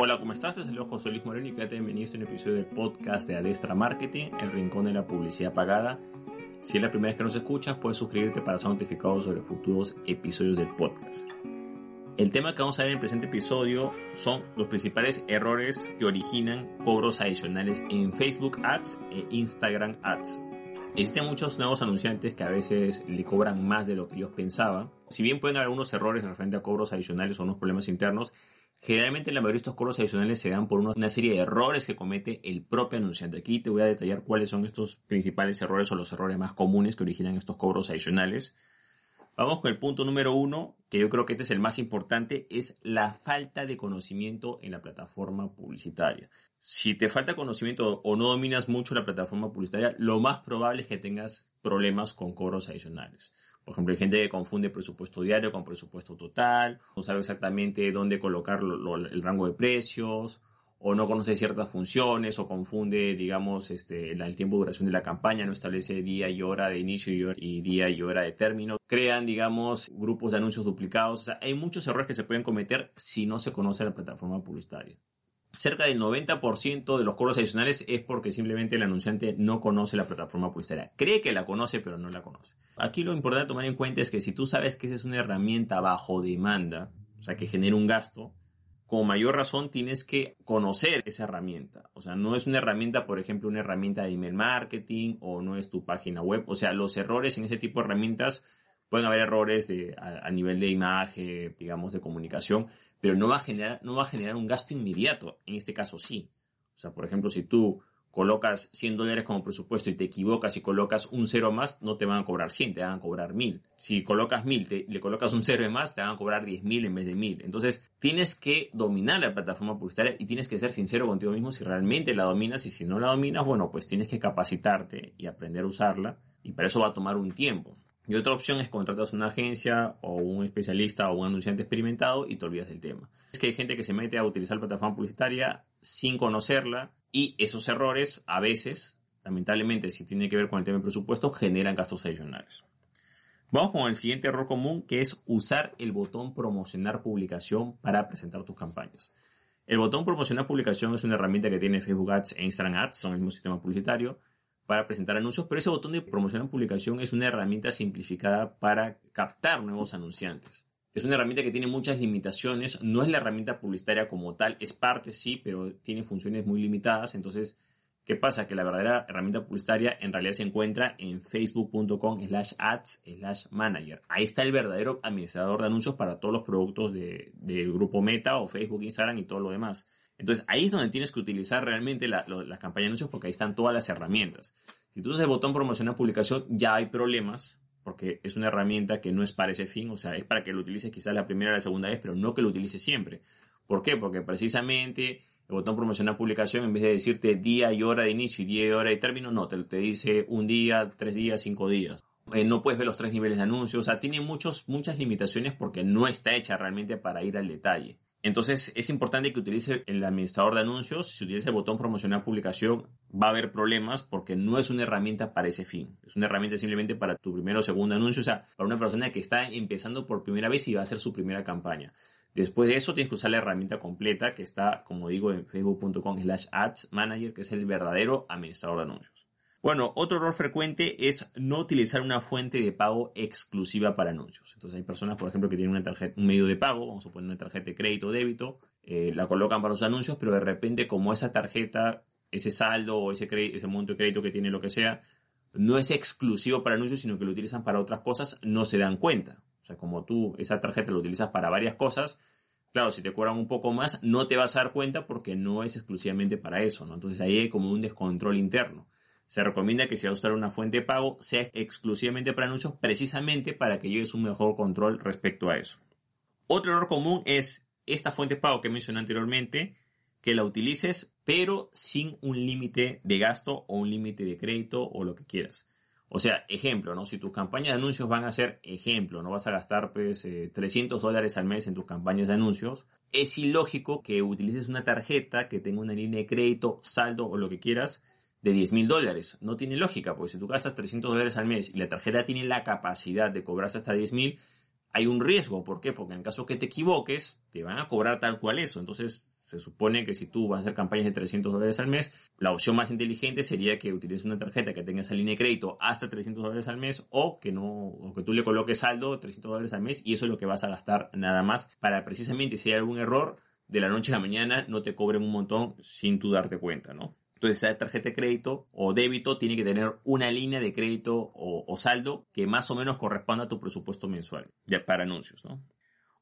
Hola, ¿cómo estás? Desde luego José Luis Moreno y quédate bienvenido a este episodio del podcast de Adestra Marketing, el rincón de la publicidad pagada. Si es la primera vez que nos escuchas, puedes suscribirte para ser notificado sobre futuros episodios del podcast. El tema que vamos a ver en el presente episodio son los principales errores que originan cobros adicionales en Facebook Ads e Instagram Ads. Existen muchos nuevos anunciantes que a veces le cobran más de lo que ellos pensaban. Si bien pueden haber algunos errores referente a cobros adicionales o unos problemas internos, Generalmente la mayoría de estos cobros adicionales se dan por una serie de errores que comete el propio anunciante. Aquí te voy a detallar cuáles son estos principales errores o los errores más comunes que originan estos cobros adicionales. Vamos con el punto número uno, que yo creo que este es el más importante, es la falta de conocimiento en la plataforma publicitaria. Si te falta conocimiento o no dominas mucho la plataforma publicitaria, lo más probable es que tengas problemas con cobros adicionales. Por ejemplo, hay gente que confunde presupuesto diario con presupuesto total, no sabe exactamente dónde colocar el rango de precios, o no conoce ciertas funciones, o confunde, digamos, este, el, tiempo de duración de la campaña, no establece día y hora de inicio y, día y hora de término. Crean, digamos, grupos de anuncios duplicados. O sea, hay muchos errores que se pueden cometer si no se conoce la plataforma publicitaria cerca del 90% de los cobros adicionales es porque simplemente el anunciante no conoce la plataforma publicitaria. Cree que la conoce, pero no la conoce. Aquí lo importante a tomar en cuenta es que si tú sabes que esa es una herramienta bajo demanda, o sea, que genera un gasto, con mayor razón tienes que conocer esa herramienta. O sea, no es una herramienta, por ejemplo, una herramienta de email marketing o no es tu página web. O sea, los errores en ese tipo de herramientas pueden haber errores a nivel de imagen, digamos, de comunicación, pero no va a generar, no va a generar un gasto inmediato. En este caso sí. O sea, por ejemplo, si tú colocas 100 dólares como presupuesto y te equivocas y colocas un cero más, no te van a cobrar 100, te van a cobrar 1000. Si colocas 1000, te, le colocas un cero de más, te van a cobrar 10.000 en vez de 1000. Entonces, tienes que dominar la plataforma publicitaria y tienes que ser sincero contigo mismo si realmente la dominas y si no la dominas, bueno, pues tienes que capacitarte y aprender a usarla y para eso va a tomar un tiempo. Y otra opción es contratas una agencia o un especialista o un anunciante experimentado y te olvidas del tema. Es que hay gente que se mete a utilizar la plataforma publicitaria sin conocerla y esos errores a veces, lamentablemente, si tiene que ver con el tema de presupuesto, generan gastos adicionales. Vamos con el siguiente error común que es usar el botón promocionar publicación para presentar tus campañas. El botón promocionar publicación es una herramienta que tiene Facebook Ads e Instagram Ads, son el mismo sistema publicitario, para presentar anuncios, pero ese botón de promoción en publicación es una herramienta simplificada para captar nuevos anunciantes. Es una herramienta que tiene muchas limitaciones, no es la herramienta publicitaria como tal, es parte sí, pero tiene funciones muy limitadas, entonces, ¿qué pasa? Que la verdadera herramienta publicitaria en realidad se encuentra en facebook.com slash ads slash manager. Ahí está el verdadero administrador de anuncios para todos los productos del grupo Meta o Facebook, Instagram y todo lo demás. Entonces ahí es donde tienes que utilizar realmente la, las campañas de anuncios porque ahí están todas las herramientas. Si tú usas el botón promocionar publicación ya hay problemas porque es una herramienta que no es para ese fin, o sea, es para que lo utilices quizás la primera o la segunda vez, pero no que lo utilices siempre. ¿Por qué? Porque precisamente el botón promocionar publicación, en vez de decirte día y hora de inicio y día y hora de término, no, te, te dice un día, tres días, cinco días. Eh, no puedes ver los tres niveles de anuncios, o sea, tiene muchos, muchas limitaciones porque no está hecha realmente para ir al detalle. Entonces es importante que utilice el administrador de anuncios. Si utiliza el botón promocionar publicación, va a haber problemas porque no es una herramienta para ese fin. Es una herramienta simplemente para tu primero o segundo anuncio, o sea, para una persona que está empezando por primera vez y va a hacer su primera campaña. Después de eso tienes que usar la herramienta completa que está, como digo, en facebook.com slash ads manager, que es el verdadero administrador de anuncios. Bueno, otro error frecuente es no utilizar una fuente de pago exclusiva para anuncios. Entonces hay personas, por ejemplo, que tienen una tarjeta, un medio de pago, vamos a poner una tarjeta de crédito o débito, eh, la colocan para los anuncios, pero de repente como esa tarjeta, ese saldo o ese, ese monto de crédito que tiene lo que sea, no es exclusivo para anuncios, sino que lo utilizan para otras cosas, no se dan cuenta. O sea, como tú esa tarjeta la utilizas para varias cosas, claro, si te cobran un poco más, no te vas a dar cuenta porque no es exclusivamente para eso, ¿no? Entonces ahí hay como un descontrol interno. Se recomienda que si vas a usar una fuente de pago sea exclusivamente para anuncios, precisamente para que lleves un mejor control respecto a eso. Otro error común es esta fuente de pago que mencioné anteriormente, que la utilices, pero sin un límite de gasto o un límite de crédito o lo que quieras. O sea, ejemplo, ¿no? Si tus campañas de anuncios van a ser ejemplo, no vas a gastar pues 300 eh, dólares al mes en tus campañas de anuncios, es ilógico que utilices una tarjeta que tenga una línea de crédito, saldo o lo que quieras de 10 mil dólares. No tiene lógica, porque si tú gastas 300 dólares al mes y la tarjeta tiene la capacidad de cobrarse hasta 10 mil, hay un riesgo. ¿Por qué? Porque en caso que te equivoques, te van a cobrar tal cual eso. Entonces, se supone que si tú vas a hacer campañas de 300 dólares al mes, la opción más inteligente sería que utilices una tarjeta que tenga esa línea de crédito hasta 300 dólares al mes o que no, o que tú le coloques saldo 300 dólares al mes y eso es lo que vas a gastar nada más para precisamente si hay algún error de la noche a la mañana no te cobren un montón sin tú darte cuenta, ¿no? Entonces, esa tarjeta de crédito o débito tiene que tener una línea de crédito o, saldo que más o menos corresponda a tu presupuesto mensual ya para anuncios, ¿no?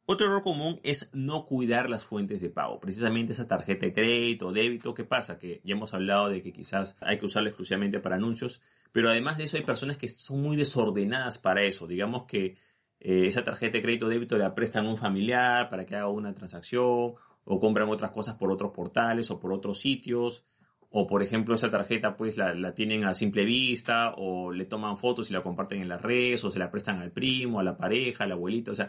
Otro error común es no cuidar las fuentes de pago. Precisamente esa tarjeta de crédito o débito, ¿qué pasa? Que ya hemos hablado de que quizás hay que usarla exclusivamente para anuncios, pero además de eso hay personas que son muy desordenadas para eso. Digamos que eh, esa tarjeta de crédito o débito la prestan a un familiar para que haga una transacción o compran otras cosas por otros portales o por otros sitios. O por ejemplo esa tarjeta pues la, la, tienen a simple vista o le toman fotos y la comparten en las redes o se la prestan al primo, a la pareja, al abuelito. O sea,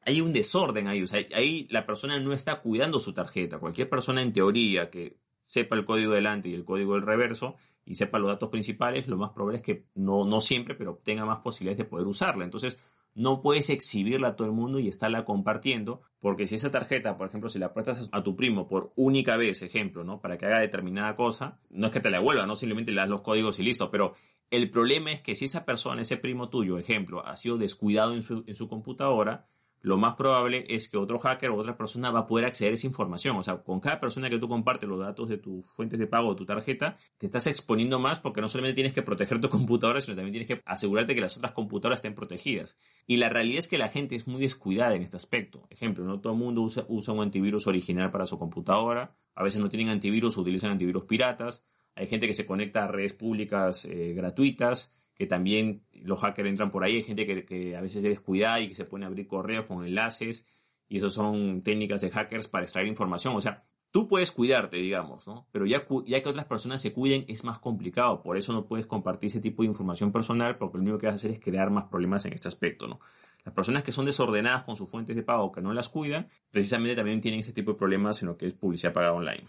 hay un desorden ahí, o sea, ahí la persona no está cuidando su tarjeta. Cualquier persona en teoría que sepa el código delante y el código del reverso y sepa los datos principales, lo más probable es que no, no siempre, pero tenga más posibilidades de poder usarla. Entonces, no puedes exhibirla a todo el mundo y estarla compartiendo, porque si esa tarjeta, por ejemplo, si la prestas a tu primo por única vez, ejemplo, ¿no? Para que haga determinada cosa, no es que te la devuelva, no simplemente le das los códigos y listo, pero el problema es que si esa persona, ese primo tuyo, ejemplo, ha sido descuidado en su, en su computadora, lo más probable es que otro hacker o otra persona va a poder acceder a esa información. O sea, con cada persona que tú compartes los datos de tus fuentes de pago o tu tarjeta, te estás exponiendo más porque no solamente tienes que proteger tu computadora, sino también tienes que asegurarte que las otras computadoras estén protegidas. Y la realidad es que la gente es muy descuidada en este aspecto. Ejemplo, no todo el mundo usa, un antivirus original para su computadora. A veces no tienen antivirus o utilizan antivirus piratas. Hay gente que se conecta a redes públicas eh, gratuitas que también los hackers entran por ahí, hay gente que, a veces se descuida y que se pone a abrir correos con enlaces, y eso son técnicas de hackers para extraer información, o sea, tú puedes cuidarte, digamos, ¿no? Pero ya, ya que otras personas se cuiden es más complicado, por eso no puedes compartir ese tipo de información personal, porque lo único que vas a hacer es crear más problemas en este aspecto, ¿no? Las personas que son desordenadas con sus fuentes de pago, que no las cuidan, precisamente también tienen ese tipo de problemas en lo que es publicidad pagada online.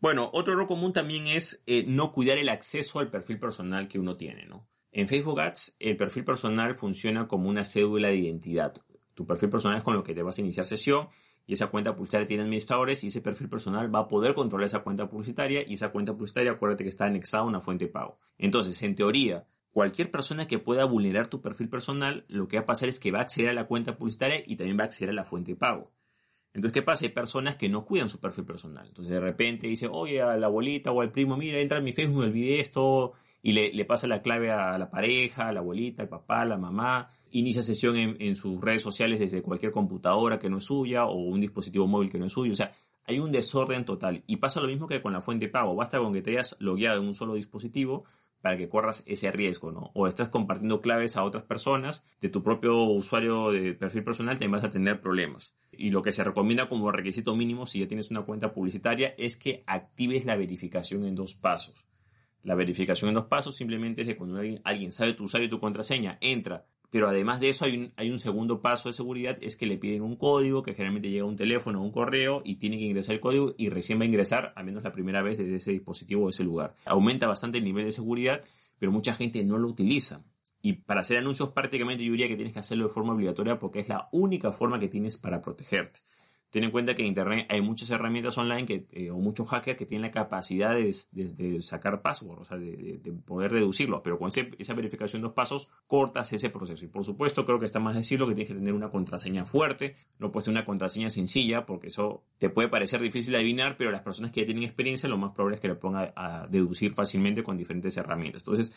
Bueno, otro error común también es eh, no cuidar el acceso al perfil personal que uno tiene. En Facebook Ads, el perfil personal funciona como una cédula de identidad. Tu perfil personal es con lo que te vas a iniciar sesión y esa cuenta publicitaria tiene administradores y ese perfil personal va a poder controlar esa cuenta publicitaria y esa cuenta publicitaria, acuérdate que está anexada a una fuente de pago. Entonces, en teoría, cualquier persona que pueda vulnerar tu perfil personal, lo que va a pasar es que va a acceder a la cuenta publicitaria y también va a acceder a la fuente de pago. Entonces, ¿qué pasa? Hay personas que no cuidan su perfil personal. Entonces, de repente dice, oye, a la abuelita o al primo, mira, entra en mi Facebook, me olvidé esto, y le, pasa la clave a la pareja, a la abuelita, al papá, a la mamá, inicia sesión en, en, sus redes sociales desde cualquier computadora que no es suya o un dispositivo móvil que no es suyo. O sea, hay un desorden total. Y pasa lo mismo que con la fuente de pago. Basta con que te hayas logueado en un solo dispositivo para que corras ese riesgo, ¿no? O estás compartiendo claves a otras personas de tu propio usuario de perfil personal, te vas a tener problemas. Y lo que se recomienda como requisito mínimo si ya tienes una cuenta publicitaria es que actives la verificación en dos pasos. La verificación en dos pasos simplemente es de cuando alguien, alguien sabe tu usuario y tu contraseña, entra pero además de eso hay un, hay un segundo paso de seguridad, es que le piden un código que generalmente llega a un teléfono o un correo y tiene que ingresar el código y recién va a ingresar, al menos la primera vez, desde ese dispositivo o ese lugar. Aumenta bastante el nivel de seguridad, pero mucha gente no lo utiliza. Y para hacer anuncios prácticamente yo diría que tienes que hacerlo de forma obligatoria porque es la única forma que tienes para protegerte. Ten en cuenta que en Internet hay muchas herramientas online que, eh, o muchos hackers que tienen la capacidad de, sacar password, o sea, de, poder reducirlos, pero con esa verificación de dos pasos cortas ese proceso. Y por supuesto, creo que está más decirlo que tienes que tener una contraseña fuerte, no puede ser una contraseña sencilla, porque eso te puede parecer difícil de adivinar, pero las personas que ya tienen experiencia, lo más probable es que lo pongan a deducir fácilmente con diferentes herramientas. Entonces,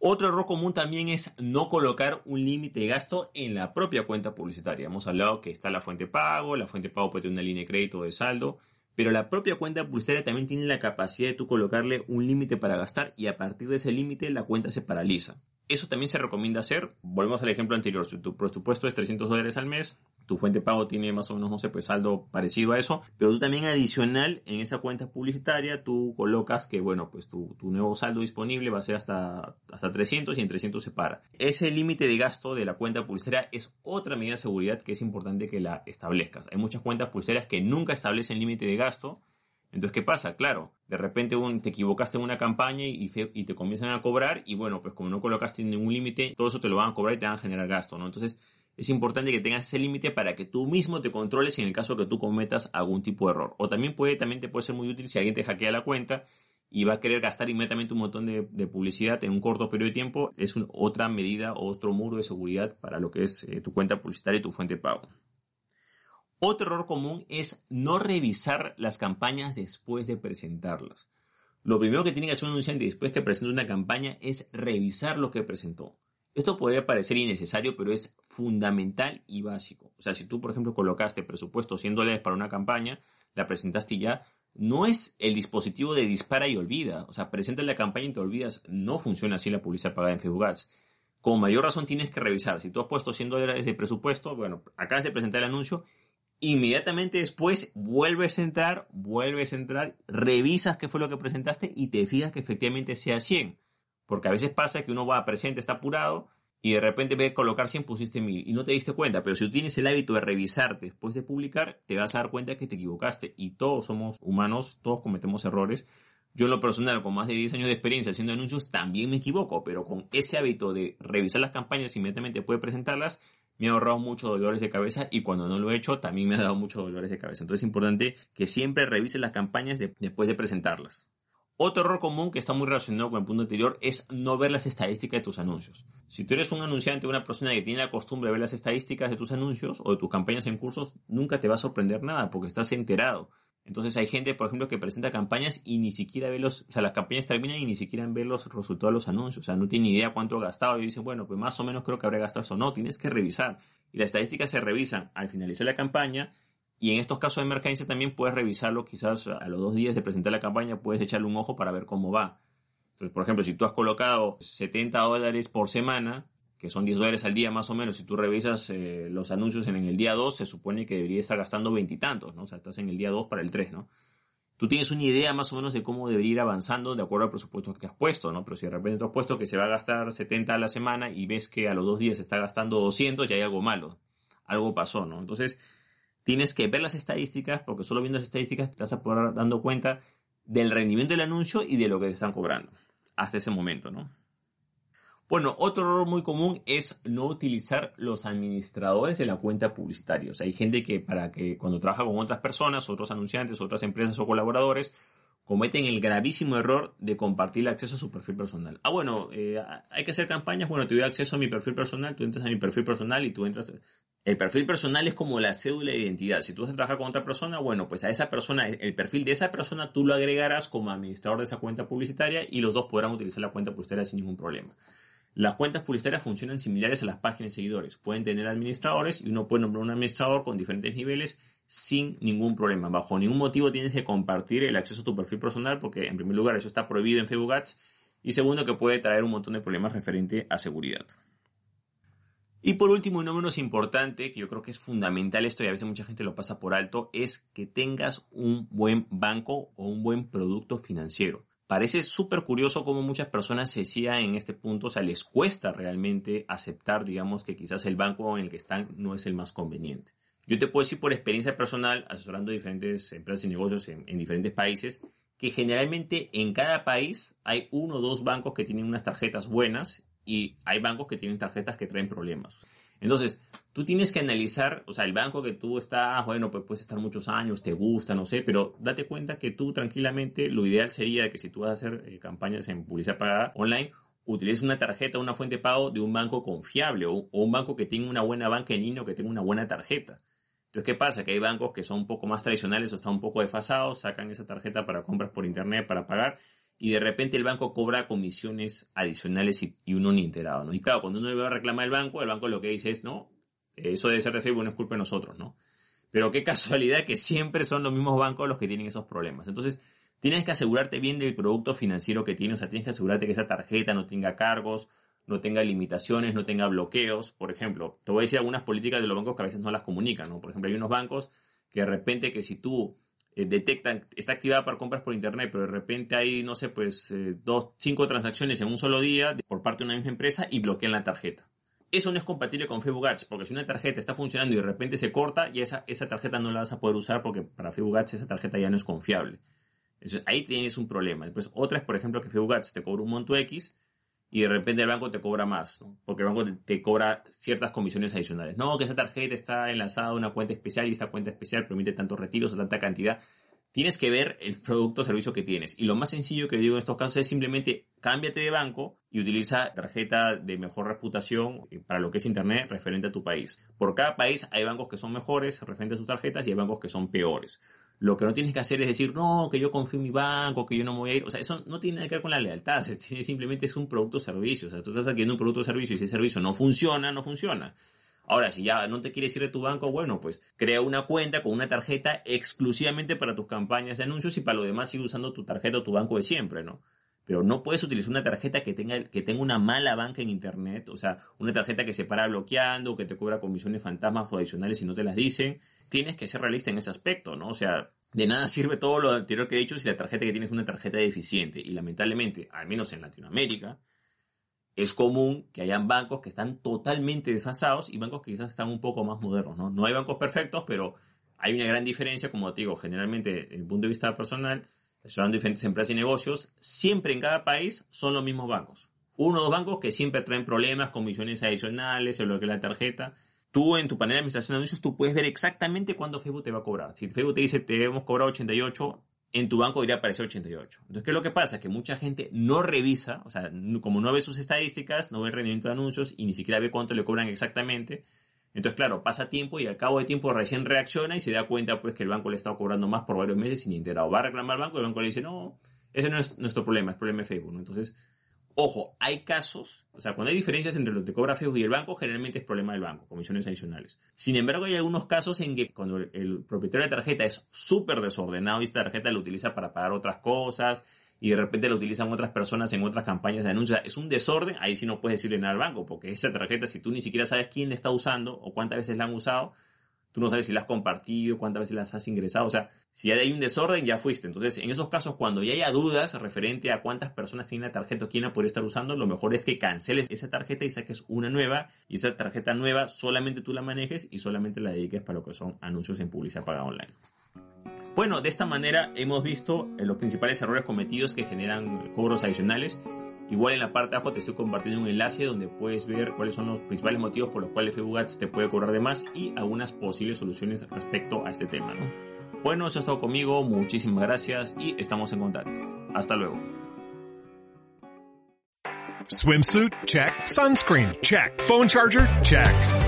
otro error común también es no colocar un límite de gasto en la propia cuenta publicitaria. Hemos hablado que está la fuente pago, la fuente pago puede tener una línea de crédito o de saldo, pero la propia cuenta publicitaria también tiene la capacidad de tú colocarle un límite para gastar y a partir de ese límite la cuenta se paraliza. Eso también se recomienda hacer. Volvemos al ejemplo anterior. Si tu presupuesto es 300 dólares al mes, tu fuente de pago tiene más o menos, no sé, pues saldo parecido a eso, pero tú también adicional en esa cuenta publicitaria tú colocas que, bueno, pues tu, tu nuevo saldo disponible va a ser hasta, hasta 300 y en 300 se para. Ese límite de gasto de la cuenta publicitaria es otra medida de seguridad que es importante que la establezcas. Hay muchas cuentas publicitarias que nunca establecen límite de gasto entonces, ¿qué pasa? Claro, de repente te equivocaste en una campaña y, y, te comienzan a cobrar y bueno, pues como no colocaste ningún límite, todo eso te lo van a cobrar y te van a generar gasto, ¿no? Entonces, es importante que tengas ese límite para que tú mismo te controles en el caso que tú cometas algún tipo de error. O también puede, también te puede ser muy útil si alguien te hackea la cuenta y va a querer gastar inmediatamente un montón de, publicidad en un corto periodo de tiempo. Es otra medida o otro muro de seguridad para lo que es eh, tu cuenta publicitaria y tu fuente de pago. Otro error común es no revisar las campañas después de presentarlas. Lo primero que tiene que hacer un anunciante después que presente una campaña es revisar lo que presentó. Esto puede parecer innecesario, pero es fundamental y básico. O sea, si tú, por ejemplo, colocaste presupuesto 100 dólares para una campaña, la presentaste ya, no es el dispositivo de dispara y olvida. O sea, presenta la campaña y te olvidas. No funciona así la publicidad pagada en Facebook Ads. Con mayor razón tienes que revisar. Si tú has puesto 100 dólares de presupuesto, bueno, acabas de presentar el anuncio Inmediatamente después vuelves a entrar, vuelves a entrar, revisas qué fue lo que presentaste y te fijas que efectivamente sea 100. Porque a veces pasa que uno va a presente, está apurado y de repente ve colocar 100 pusiste 1000 y no te diste cuenta. Pero si tú tienes el hábito de revisar después de publicar, te vas a dar cuenta que te equivocaste. Y todos somos humanos, todos cometemos errores. Yo en lo personal, con más de 10 años de experiencia haciendo anuncios, también me equivoco, pero con ese hábito de revisar las campañas inmediatamente puede presentarlas, me ha ahorrado muchos dolores de cabeza y cuando no lo he hecho también me ha dado muchos dolores de cabeza. Entonces es importante que siempre revises las campañas después de presentarlas. Otro error común que está muy relacionado con el punto anterior es no ver las estadísticas de tus anuncios. Si tú eres un anunciante, una persona que tiene la costumbre de ver las estadísticas de tus anuncios o de tus campañas en cursos, nunca te va a sorprender nada porque estás enterado. Entonces hay gente, por ejemplo, que presenta campañas y ni siquiera ve los, o sea, las campañas terminan y ni siquiera ve los resultados de los anuncios, o sea, no tiene idea cuánto ha gastado y dice, bueno, pues más o menos creo que habrá gastado eso. No, tienes que revisar. Y las estadísticas se revisan al finalizar la campaña y en estos casos de emergencia también puedes revisarlo quizás a los dos días de presentar la campaña, puedes echarle un ojo para ver cómo va. Entonces, por ejemplo, si tú has colocado 70 dólares por semana, que son 10 dólares al día más o menos, si tú revisas eh, los anuncios en, el día 2, se supone que debería estar gastando veintitantos, ¿no? O sea, estás en el día 2 para el 3, ¿no? Tú tienes una idea más o menos de cómo debería ir avanzando de acuerdo al presupuesto que has puesto, ¿no? Pero si de repente tú has puesto que se va a gastar 70 a la semana y ves que a los dos días se está gastando 200, ya hay algo malo. Algo pasó, ¿no? Entonces, tienes que ver las estadísticas, porque solo viendo las estadísticas te vas a poder dando cuenta del rendimiento del anuncio y de lo que te están cobrando hasta ese momento, ¿no? Bueno, otro error muy común es no utilizar los administradores de la cuenta publicitaria. O sea, hay gente que para que cuando trabaja con otras personas, otros anunciantes, otras empresas o colaboradores, cometen el gravísimo error de compartir el acceso a su perfil personal. Ah, bueno, eh, hay que hacer campañas, bueno, te doy acceso a mi perfil personal, tú entras a mi perfil personal y tú entras... El perfil personal es como la cédula de identidad. Si tú vas a trabajar con otra persona, bueno, pues a esa persona, el perfil de esa persona tú lo agregarás como administrador de esa cuenta publicitaria y los dos podrán utilizar la cuenta publicitaria sin ningún problema. Las cuentas publicitarias funcionan similares a las páginas de seguidores. Pueden tener administradores y uno puede nombrar un administrador con diferentes niveles sin ningún problema. Bajo ningún motivo tienes que compartir el acceso a tu perfil personal porque en primer lugar eso está prohibido en Facebook Ads y segundo que puede traer un montón de problemas referente a seguridad. Y por último, y no menos importante, que yo creo que es fundamental esto y a veces mucha gente lo pasa por alto, es que tengas un buen banco o un buen producto financiero. Parece súper curioso cómo muchas personas se decían en este punto, o sea, les cuesta realmente aceptar, digamos, que quizás el banco en el que están no es el más conveniente. Yo te puedo decir por experiencia personal, asesorando diferentes empresas y negocios en diferentes países, que generalmente en cada país hay uno o dos bancos que tienen unas tarjetas buenas y hay bancos que tienen tarjetas que traen problemas. Entonces, tú tienes que analizar, o sea, el banco que tú estás, bueno, pues puedes estar muchos años, te gusta, no sé, pero date cuenta que tú tranquilamente, lo ideal sería que si tú vas a hacer eh, campañas en publicidad pagada online, utilices una tarjeta, una fuente de pago de un banco confiable o, un banco que tenga una buena banca en línea o que tenga una buena tarjeta. Entonces, ¿qué pasa? Que hay bancos que son un poco más tradicionales o están un poco desfasados, sacan esa tarjeta para compras por internet, para pagar, y de repente el banco cobra comisiones adicionales y, uno ni enterado, ¿no? Y claro, cuando uno le va a reclamar al banco, el banco lo que dice es, no, eso debe ser de Facebook, no es culpa de nosotros, ¿no? Pero qué casualidad que siempre son los mismos bancos los que tienen esos problemas. Entonces, tienes que asegurarte bien del producto financiero que tienes, o sea, tienes que asegurarte que esa tarjeta no tenga cargos, no tenga limitaciones, no tenga bloqueos. Por ejemplo, te voy a decir algunas políticas de los bancos que a veces no las comunican, ¿no? Por ejemplo, hay unos bancos que de repente que si tú eh, detectan, está activada para compras por internet, pero de repente hay, no sé, pues eh, dos, cinco transacciones en un solo día por parte de una misma empresa y bloquean la tarjeta. Eso no es compatible con Facebook Ads, porque si una tarjeta está funcionando y de repente se corta, ya esa, esa tarjeta no la vas a poder usar porque para Facebook Ads esa tarjeta ya no es confiable. Entonces, ahí tienes un problema. Después, otra es, por ejemplo, que Facebook Ads te cobra un monto X y de repente el banco te cobra más, porque el banco te, cobra ciertas comisiones adicionales. No, que esa tarjeta está enlazada a una cuenta especial y esta cuenta especial permite tantos retiros o tanta cantidad. Tienes que ver el producto o servicio que tienes. Y lo más sencillo que digo en estos casos es simplemente cámbiate de banco y utiliza tarjeta de mejor reputación para lo que es Internet referente a tu país. Por cada país hay bancos que son mejores referente a sus tarjetas y hay bancos que son peores. Lo que no tienes que hacer es decir, no, que yo confío en mi banco, que yo no me voy a ir. O sea, eso no tiene nada que ver con la lealtad. Simplemente es un producto o servicio. O sea, tú estás adquiriendo un producto o servicio y si ese servicio no funciona, no funciona. Ahora, si ya no te quieres ir de tu banco, bueno, pues crea una cuenta con una tarjeta exclusivamente para tus campañas de anuncios y para lo demás sigue usando tu tarjeta o tu banco de siempre, ¿no? Pero no puedes utilizar una tarjeta que tenga, que tenga una mala banca en internet, o sea, una tarjeta que se para bloqueando, que te cobra comisiones fantasmas o adicionales si no te las dicen tienes que ser realista en ese aspecto, ¿no? O sea, de nada sirve todo lo anterior que he dicho si la tarjeta que tienes es una tarjeta deficiente. Y lamentablemente, al menos en Latinoamérica, es común que hayan bancos que están totalmente desfasados y bancos que quizás están un poco más modernos, ¿no? No hay bancos perfectos, pero hay una gran diferencia, como te digo, generalmente, desde el punto de vista personal, son diferentes empresas y negocios, siempre en cada país son los mismos bancos. Uno o dos bancos que siempre traen problemas, comisiones adicionales, se bloquea la tarjeta, tú en tu panel de administración de anuncios, tú puedes ver exactamente cuándo Facebook te va a cobrar. Si Facebook te dice te hemos cobrado 88, en tu banco debería aparecer 88. Entonces, ¿qué es lo que pasa? Que mucha gente no revisa, o sea, como no ve sus estadísticas, no ve el rendimiento de anuncios y ni siquiera ve cuánto le cobran exactamente. Entonces, claro, pasa tiempo y al cabo de tiempo recién reacciona y se da cuenta pues que el banco le está cobrando más por varios meses sin enterado. Va a reclamar al banco y el banco le dice, no, ese no es nuestro problema, es problema de Facebook. Entonces, Ojo, hay casos, o sea, cuando hay diferencias entre lo que cobra Facebook y el banco, generalmente es problema del banco, comisiones adicionales. Sin embargo, hay algunos casos en que cuando el propietario de tarjeta es súper desordenado y esta tarjeta la utiliza para pagar otras cosas y de repente la utilizan otras personas en otras campañas de anuncios, es un desorden, ahí sí no puedes decirle nada al banco, porque esa tarjeta, si tú ni siquiera sabes quién la está usando o cuántas veces la han usado, tú no sabes si la has compartido, cuántas veces las has ingresado, o sea, si hay un desorden ya fuiste. Entonces, en esos casos, cuando ya haya dudas referente a cuántas personas tienen la tarjeta o quién la podría estar usando, lo mejor es que canceles esa tarjeta y saques una nueva y esa tarjeta nueva solamente tú la manejes y solamente la dediques para lo que son anuncios en publicidad pagada online. Bueno, de esta manera hemos visto los principales errores cometidos que generan cobros adicionales Igual en la parte de abajo te estoy compartiendo un enlace donde puedes ver cuáles son los principales motivos por los cuales Ads te puede cobrar de más y algunas posibles soluciones respecto a este tema. ¿no? Bueno, eso es todo conmigo, muchísimas gracias y estamos en contacto. Hasta luego. Swimsuit? Check. Sunscreen? Check. Phone charger? Check.